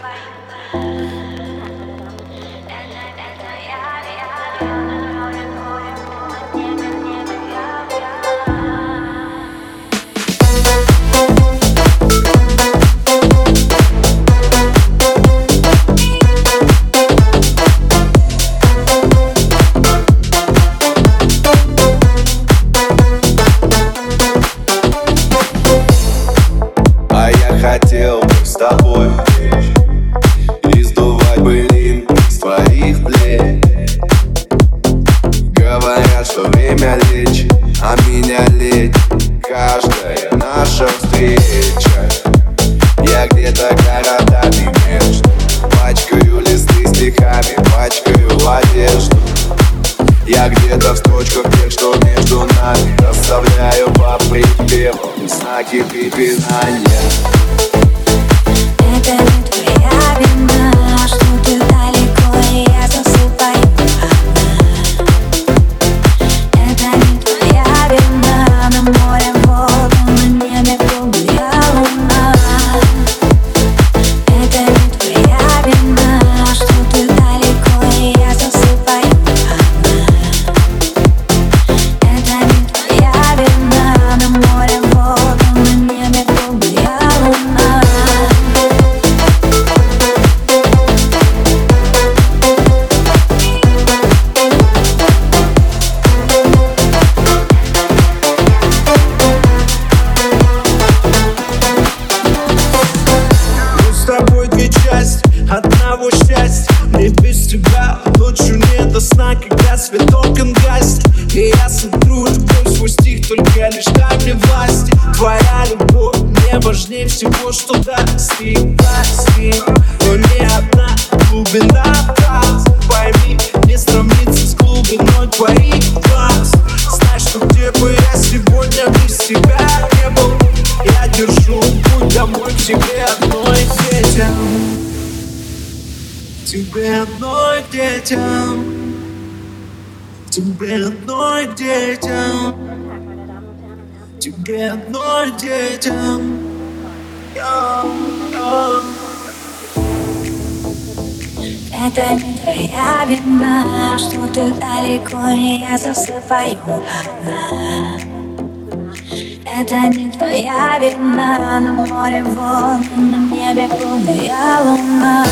bye. А меня лечит Каждая наша встреча. Я где-то городами между Пачкаю листы стихами, пачкаю одежду. Я где-то в строчках тех, что между нами Расставляю по припевам знаки препинания Это не твоя одного счастья Мне без тебя. Ночью не до сна, когда свет окон гаснет И я смотрю любовь свой стих, только лишь дай мне власти. Твоя любовь мне важнее всего, что даст И даст но не одна. Глубина глаз Пойми, не сравнится с глубиной твоих глаз. Знай, что где бы я сегодня без тебя не был? Я держу путь домой к тебе Тебе одной детям Тебе одной детям Тебе одной детям. Это не твоя вина, что ты далеко и я засыпаю одна. Это не твоя вина, на море волны, на небе полная луна